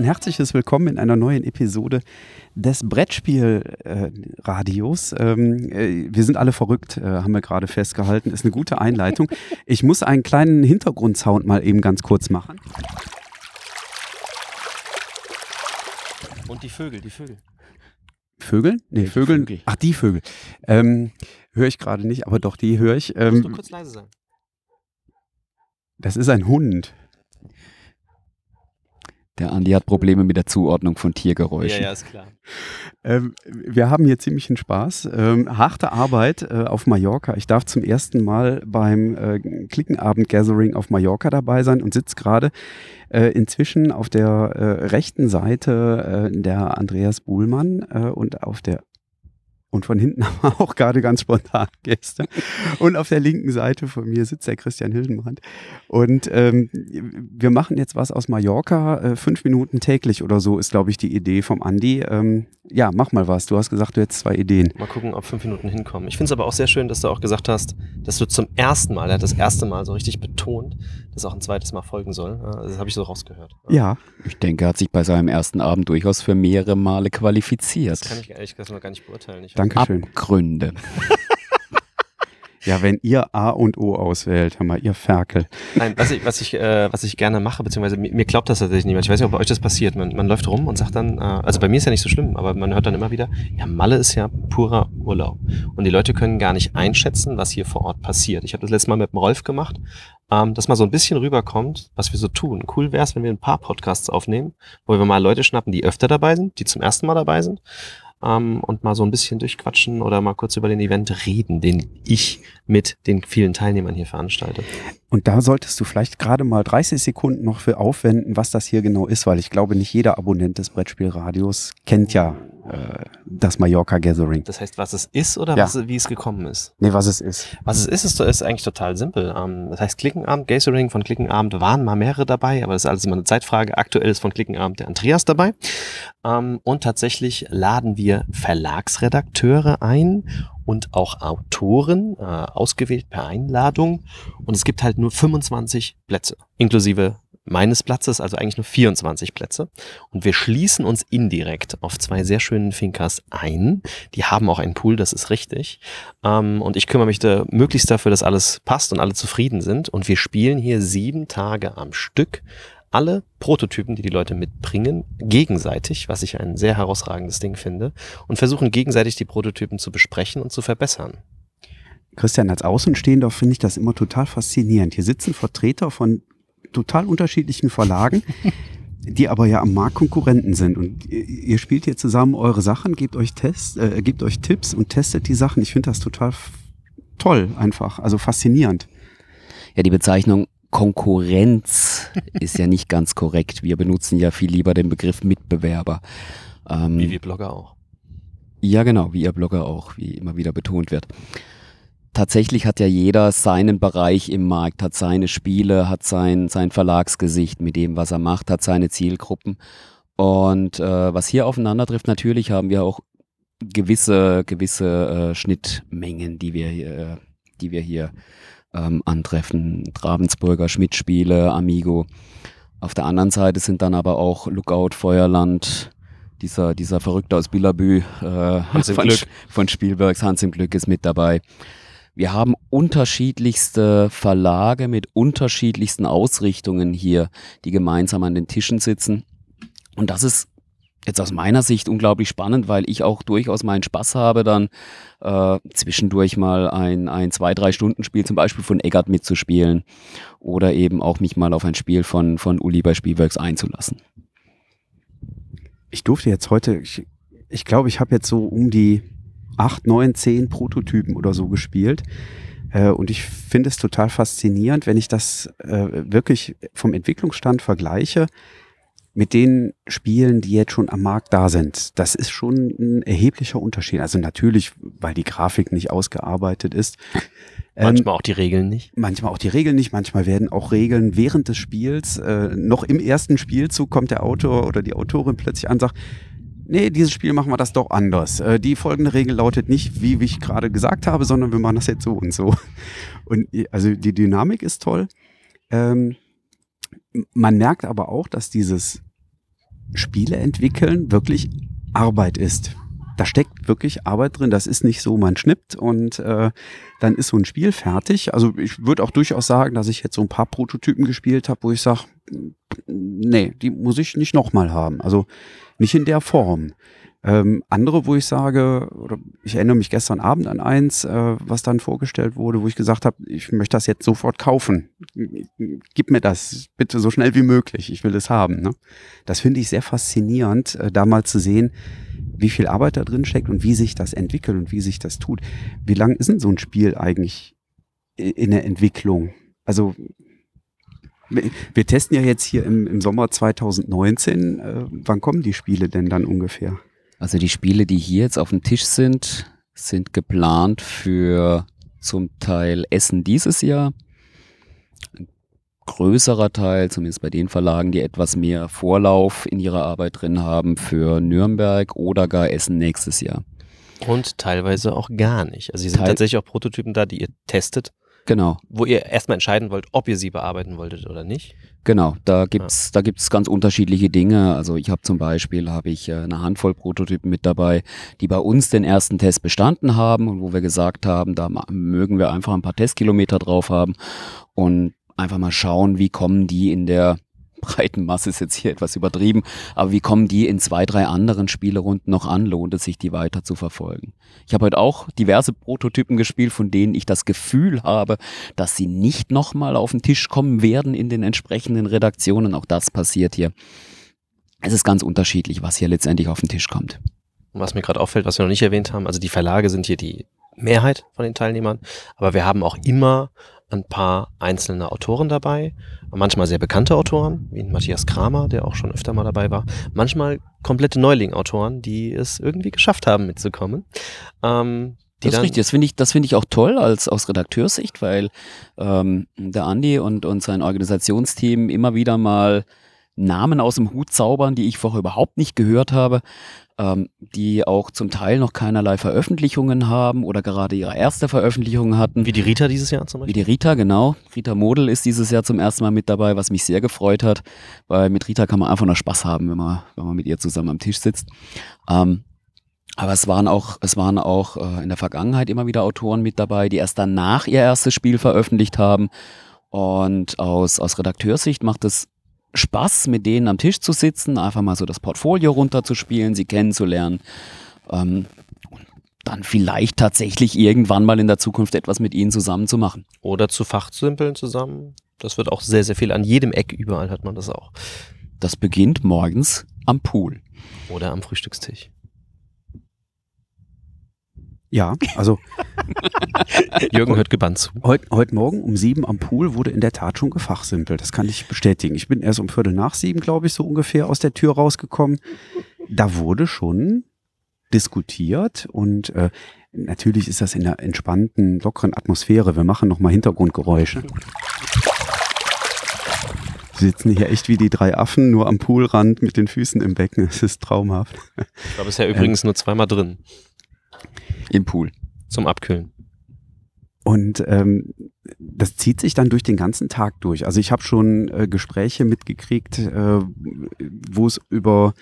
Ein herzliches Willkommen in einer neuen Episode des Brettspielradios. Ähm, äh, wir sind alle verrückt, äh, haben wir gerade festgehalten. Ist eine gute Einleitung. Ich muss einen kleinen Hintergrundsound mal eben ganz kurz machen. Und die Vögel, die Vögel. Vögel? Nee, Vögel. Vögel? Ach, die Vögel. Ähm, höre ich gerade nicht, aber doch, die höre ich. Musst du Ähm, kurz leise sein. das ist ein Hund. Der Andi hat Probleme mit der Zuordnung von Tiergeräuschen. Ja, ja, ist klar. Ähm, wir haben hier ziemlichen Spaß. Ähm, harte Arbeit äh, auf Mallorca. Ich darf zum ersten Mal beim äh, Klickenabend-Gathering auf Mallorca dabei sein und sitze gerade äh, inzwischen auf der äh, rechten Seite äh, der Andreas Buhlmann äh, und auf der und von hinten haben wir auch gerade ganz spontan Gäste. Und auf der linken Seite von mir sitzt der Christian Hildenbrand. Und ähm, wir machen jetzt was aus Mallorca. Äh, fünf Minuten täglich oder so ist, glaube ich, die Idee vom Andi. Ähm, ja, mach mal was. Du hast gesagt, du hättest zwei Ideen. Mal gucken, ob fünf Minuten hinkommen. Ich finde es aber auch sehr schön, dass du auch gesagt hast, dass du zum ersten Mal, er hat das erste Mal so richtig betont, dass auch ein zweites Mal folgen soll. Das habe ich so rausgehört. Ja, Ich denke, er hat sich bei seinem ersten Abend durchaus für mehrere Male Das qualifiziert. kann ich ehrlich gesagt noch gar nicht beurteilen. Ich Dankeschön. Abgründe. Ja, wenn ihr A und O auswählt, hör mal, ihr Ferkel. Nein, was ich, was ich, äh, was ich gerne mache, beziehungsweise mir, mir glaubt das tatsächlich niemand. Ich weiß nicht, ob bei euch das passiert. Man, man läuft rum und sagt dann, äh, also bei mir ist ja nicht so schlimm, aber man hört dann immer wieder, ja, Malle ist ja purer Urlaub. Und die Leute können gar nicht einschätzen, was hier vor Ort passiert. Ich habe das letzte Mal mit dem Rolf gemacht, ähm, dass mal so ein bisschen rüberkommt, was wir so tun. Cool wäre es, wenn wir ein paar Podcasts aufnehmen, wo wir mal Leute schnappen, die öfter dabei sind, die zum ersten Mal dabei sind. Ähm, und mal so ein bisschen durchquatschen oder mal kurz über den Event reden, den ich mit den vielen Teilnehmern hier veranstalte. Und da solltest du vielleicht gerade mal 30 Sekunden noch für aufwenden, was das hier genau ist, weil ich glaube, nicht jeder Abonnent des Brettspielradios kennt ja äh, das Mallorca Gathering. Das heißt, was es ist oder Ja. was, wie es gekommen ist? Nee, was es ist. Was es ist, ist, ist eigentlich total simpel. Ähm, das heißt, Klickenabend, Gathering von Klickenabend waren mal mehrere dabei, aber das ist alles immer eine Zeitfrage. Aktuell ist von Klickenabend der Andreas dabei. Ähm, und tatsächlich laden wir Verlagsredakteure ein und auch Autoren, äh, ausgewählt per Einladung. Und es gibt halt nur 25 Plätze, inklusive meines Platzes, also eigentlich nur 24 Plätze. Und wir schließen uns indirekt auf zwei sehr schönen Finkers ein. Die haben auch einen Pool, das ist richtig. Ähm, und ich kümmere mich da möglichst dafür, dass alles passt und alle zufrieden sind. Und wir spielen hier sieben Tage am Stück alle Prototypen, die die Leute mitbringen, gegenseitig, was ich ein sehr herausragendes Ding finde, und versuchen gegenseitig die Prototypen zu besprechen und zu verbessern. Christian, als Außenstehender finde ich das immer total faszinierend. Hier sitzen Vertreter von total unterschiedlichen Verlagen, die aber ja am Markt Konkurrenten sind. Und ihr, spielt hier zusammen eure Sachen, gebt euch Tests, äh, gebt euch Tipps und testet die Sachen. Ich finde das total toll einfach, also faszinierend. Ja, die Bezeichnung Konkurrenz ist ja nicht ganz korrekt. Wir benutzen ja viel lieber den Begriff Mitbewerber. Ähm, Wie wir Blogger auch. Ja, genau, wie ihr Blogger auch, wie immer wieder betont wird. Tatsächlich hat ja jeder seinen Bereich im Markt, hat seine Spiele, hat sein, sein Verlagsgesicht mit dem, was er macht, hat seine Zielgruppen. Und äh, was hier aufeinander trifft, natürlich haben wir auch gewisse, gewisse äh, Schnittmengen, die wir, hier, äh, die wir hier ähm, antreffen. Ravensburger, Schmidt-Spiele, Amigo. Auf der anderen Seite sind dann aber auch Lookout, Feuerland, dieser, dieser Verrückte aus Billabü äh, Hans im von, Glück. Von Spielbergs, Hans im Glück ist mit dabei. Wir haben unterschiedlichste Verlage mit unterschiedlichsten Ausrichtungen hier, die gemeinsam an den Tischen sitzen. Und das ist jetzt aus meiner Sicht unglaublich spannend, weil ich auch durchaus meinen Spaß habe, dann äh, zwischendurch mal ein, ein zwei, drei Stunden Spiel zum Beispiel von Eggert mitzuspielen oder eben auch mich mal auf ein Spiel von, von Uli bei Spielworks einzulassen. Ich durfte jetzt heute, ich, ich glaube, ich habe jetzt so um die acht, neun, zehn Prototypen oder so gespielt. Äh, und ich finde es total faszinierend, wenn ich das äh, wirklich vom Entwicklungsstand vergleiche mit den Spielen, die jetzt schon am Markt da sind. Das ist schon ein erheblicher Unterschied. Also natürlich, weil die Grafik nicht ausgearbeitet ist. Ähm, manchmal auch die Regeln nicht. Manchmal auch die Regeln nicht. Manchmal werden auch Regeln während des Spiels, äh, noch im ersten Spielzug kommt der Autor oder die Autorin plötzlich an und sagt, nee, dieses Spiel machen wir das doch anders. Äh, die folgende Regel lautet nicht, wie, wie ich gerade gesagt habe, sondern wir machen das jetzt so und so. Und also die Dynamik ist toll. Ähm, man merkt aber auch, dass dieses Spiele entwickeln wirklich Arbeit ist. Da steckt wirklich Arbeit drin. Das ist nicht so, man schnippt und äh, dann ist so ein Spiel fertig. Also ich würde auch durchaus sagen, dass ich jetzt so ein paar Prototypen gespielt habe, wo ich sage, nee, die muss ich nicht nochmal haben. Also nicht in der Form. Ähm, andere, wo ich sage, oder ich erinnere mich gestern Abend an eins, äh, was dann vorgestellt wurde, wo ich gesagt habe, ich möchte das jetzt sofort kaufen. Gib mir das bitte so schnell wie möglich. Ich will es haben. Ne? Das finde ich sehr faszinierend, äh, da mal zu sehen, wie viel Arbeit da drin steckt und wie sich das entwickelt und wie sich das tut. Wie lang ist denn so ein Spiel eigentlich in der Entwicklung? Also wir testen ja jetzt hier im, im Sommer 2019. Äh, wann kommen die Spiele denn dann ungefähr? Also die Spiele, die hier jetzt auf dem Tisch sind, sind geplant für zum Teil Essen dieses Jahr. Ein größerer Teil, zumindest bei den Verlagen, die etwas mehr Vorlauf in ihrer Arbeit drin haben, für Nürnberg oder gar Essen nächstes Jahr. Und teilweise auch gar nicht. Also sie sind Teil tatsächlich auch Prototypen da, die ihr testet Genau. Wo ihr erstmal entscheiden wollt, ob ihr sie bearbeiten wolltet oder nicht. Genau, da gibt's ja. da gibt's ganz unterschiedliche Dinge. Also ich habe zum Beispiel habe ich äh, eine Handvoll Prototypen mit dabei, die bei uns den ersten Test bestanden haben und wo wir gesagt haben, da mögen wir einfach ein paar Testkilometer drauf haben und einfach mal schauen, wie kommen die in der breiten Masse ist jetzt hier etwas übertrieben, aber wie kommen die in zwei, drei anderen Spielerunden noch an? Lohnt es sich, die weiter zu verfolgen? Ich habe heute auch diverse Prototypen gespielt, von denen ich das Gefühl habe, dass sie nicht nochmal auf den Tisch kommen werden in den entsprechenden Redaktionen. Auch das passiert hier. Es ist ganz unterschiedlich, was hier letztendlich auf den Tisch kommt. Was mir gerade auffällt, was wir noch nicht erwähnt haben, also die Verlage sind hier die Mehrheit von den Teilnehmern, aber wir haben auch immer ein paar einzelne Autoren dabei, manchmal sehr bekannte Autoren, wie Matthias Kramer, der auch schon öfter mal dabei war, manchmal komplette Neuling-Autoren, die es irgendwie geschafft haben mitzukommen. Ähm, das ist richtig, das finde ich, das finde ich auch toll als aus Redakteurssicht, weil ähm, der Andi und, und sein Organisationsteam immer wieder mal Namen aus dem Hut zaubern, die ich vorher überhaupt nicht gehört habe ähm, die auch zum Teil noch keinerlei Veröffentlichungen haben oder gerade ihre erste Veröffentlichung hatten. Wie die Rita dieses Jahr zum Beispiel? Wie die Rita, genau. Rita Model ist dieses Jahr zum ersten Mal mit dabei, was mich sehr gefreut hat, weil mit Rita kann man einfach nur Spaß haben, wenn man, wenn man mit ihr zusammen am Tisch sitzt. Ähm, aber es waren auch, es waren auch äh, in der Vergangenheit immer wieder Autoren mit dabei, die erst danach ihr erstes Spiel veröffentlicht haben. Und aus, aus Redakteurssicht macht es Spaß, mit denen am Tisch zu sitzen, einfach mal so das Portfolio runterzuspielen, sie kennenzulernen. Ähm, dann vielleicht tatsächlich irgendwann mal in der Zukunft etwas mit ihnen zusammen zu machen. Oder zu Fachsimpeln zusammen. Das wird auch sehr, sehr viel. An jedem Eck überall hat man das auch. Das beginnt morgens am Pool. Oder am Frühstückstisch. Ja, also Jürgen hört gebannt zu. Heute, heute Morgen um sieben am Pool wurde in der Tat schon gefachsimpelt. Das kann ich bestätigen. Ich bin erst um Viertel nach sieben, glaube ich, so ungefähr aus der Tür rausgekommen. Da wurde schon diskutiert und äh, natürlich ist das in einer entspannten, lockeren Atmosphäre. Wir machen nochmal Hintergrundgeräusche. Sitzen hier echt wie die drei Affen, nur am Poolrand mit den Füßen im Becken. Es ist traumhaft. Ich glaube, es ist ja übrigens ähm, nur zweimal drin. Im Pool. Zum Abkühlen. Und ähm, das zieht sich dann durch den ganzen Tag durch. Also ich habe schon äh, Gespräche mitgekriegt, äh, wo es über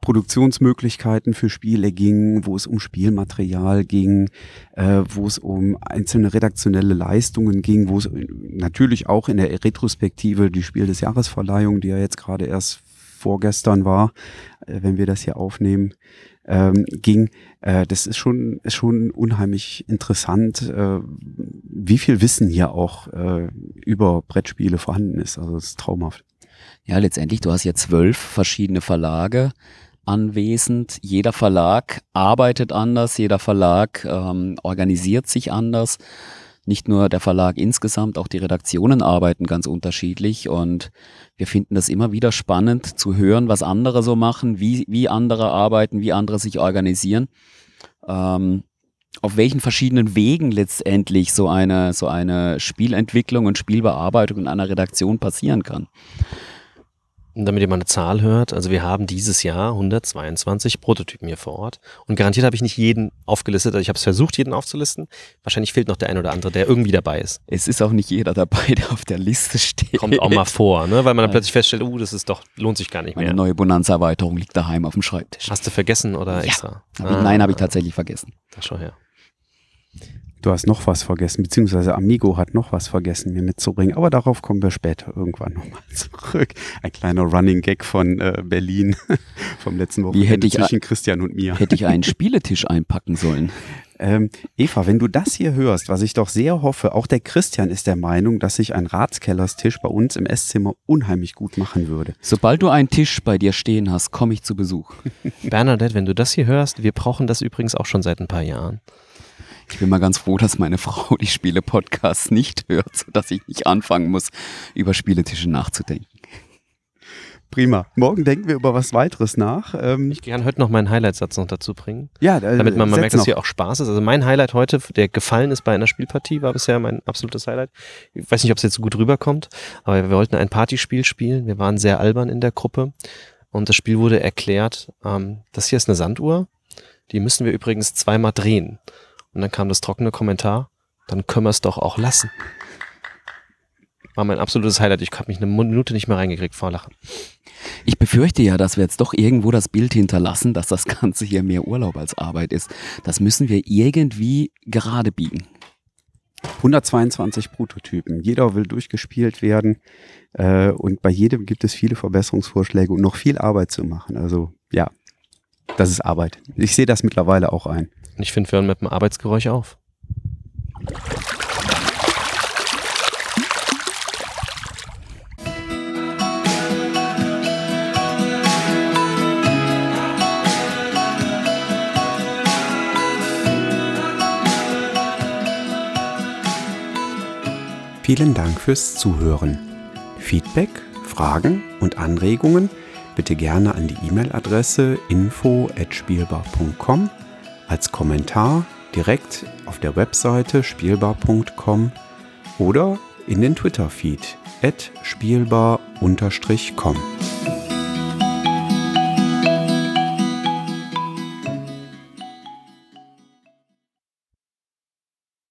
Produktionsmöglichkeiten für Spiele ging, wo es um Spielmaterial ging, äh, wo es um einzelne redaktionelle Leistungen ging, wo es natürlich auch in der Retrospektive die Spiel des Jahresverleihung, die ja jetzt gerade erst vorgestern war, äh, wenn wir das hier aufnehmen, ähm, ging. Äh, das ist schon, ist schon unheimlich interessant, äh, wie viel Wissen hier auch äh, über Brettspiele vorhanden ist. Also das ist traumhaft. Ja, letztendlich, du hast ja zwölf verschiedene Verlage anwesend. Jeder Verlag arbeitet anders, jeder Verlag ähm, organisiert sich anders nicht nur der Verlag insgesamt, auch die Redaktionen arbeiten ganz unterschiedlich und wir finden das immer wieder spannend zu hören, was andere so machen, wie, wie andere arbeiten, wie andere sich organisieren. Ähm, auf welchen verschiedenen Wegen letztendlich so eine, so eine Spielentwicklung und Spielbearbeitung in einer Redaktion passieren kann. Damit ihr mal eine Zahl hört, also wir haben dieses Jahr 122 Prototypen hier vor Ort und garantiert habe ich nicht jeden aufgelistet, also ich habe es versucht, jeden aufzulisten. Wahrscheinlich fehlt noch der ein oder andere, der irgendwie dabei ist. Es ist auch nicht jeder dabei, der auf der Liste steht. Kommt auch mal vor, ne? weil man dann plötzlich feststellt, uh, das ist doch, lohnt sich gar nicht mehr. Meine neue Bonanza-Erweiterung liegt daheim auf dem Schreibtisch. Hast du vergessen oder Ja. extra? Hab ich, nein, habe ich tatsächlich vergessen. Ach, schau her. Du hast noch was vergessen, beziehungsweise Amigo hat noch was vergessen, mir mitzubringen. Aber darauf kommen wir später irgendwann nochmal zurück. Ein kleiner Running Gag von äh, Berlin vom letzten Wochenende hätte ich zwischen Christian und mir. Hätte ich einen Spieletisch einpacken sollen. Ähm, Eva, wenn du das hier hörst, was ich doch sehr hoffe, auch der Christian ist der Meinung, dass sich ein Ratskellerstisch bei uns im Esszimmer unheimlich gut machen würde. Sobald du einen Tisch bei dir stehen hast, komme ich zu Besuch. Bernadette, wenn du das hier hörst, wir brauchen das übrigens auch schon seit ein paar Jahren. Ich bin mal ganz froh, dass meine Frau die Spiele-Podcasts nicht hört, sodass ich nicht anfangen muss, über Spieletische nachzudenken. Prima. Morgen denken wir über was weiteres nach. Ähm, Ich kann heute noch meinen Highlightsatz noch dazu bringen. ja, äh, damit man mal merkt, dass noch. hier auch Spaß ist. Also mein Highlight heute, der gefallen ist bei einer Spielpartie, war bisher mein absolutes Highlight. Ich weiß nicht, ob es jetzt so gut rüberkommt, aber wir wollten ein Partyspiel spielen. Wir waren sehr albern in der Gruppe und das Spiel wurde erklärt, ähm, das hier ist eine Sanduhr, die müssen wir übrigens zweimal drehen. Und dann kam das trockene Kommentar, dann können wir es doch auch lassen. War mein absolutes Highlight. Ich habe mich eine Minute nicht mehr reingekriegt vor Lachen. Ich befürchte ja, dass wir jetzt doch irgendwo das Bild hinterlassen, dass das Ganze hier mehr Urlaub als Arbeit ist. Das müssen wir irgendwie gerade biegen. 122 Prototypen. Jeder will durchgespielt werden äh, und bei jedem gibt es viele Verbesserungsvorschläge und noch viel Arbeit zu machen. Also ja, das ist Arbeit. Ich sehe das mittlerweile auch ein. Und ich finde, wir hören mit dem Arbeitsgeräusch auf. Vielen Dank fürs Zuhören. Feedback, Fragen und Anregungen bitte gerne an die E-Mail-Adresse info@spielbar.com als Kommentar direkt auf der Webseite spielbar.com oder in den Twitter-Feed spielbar-com.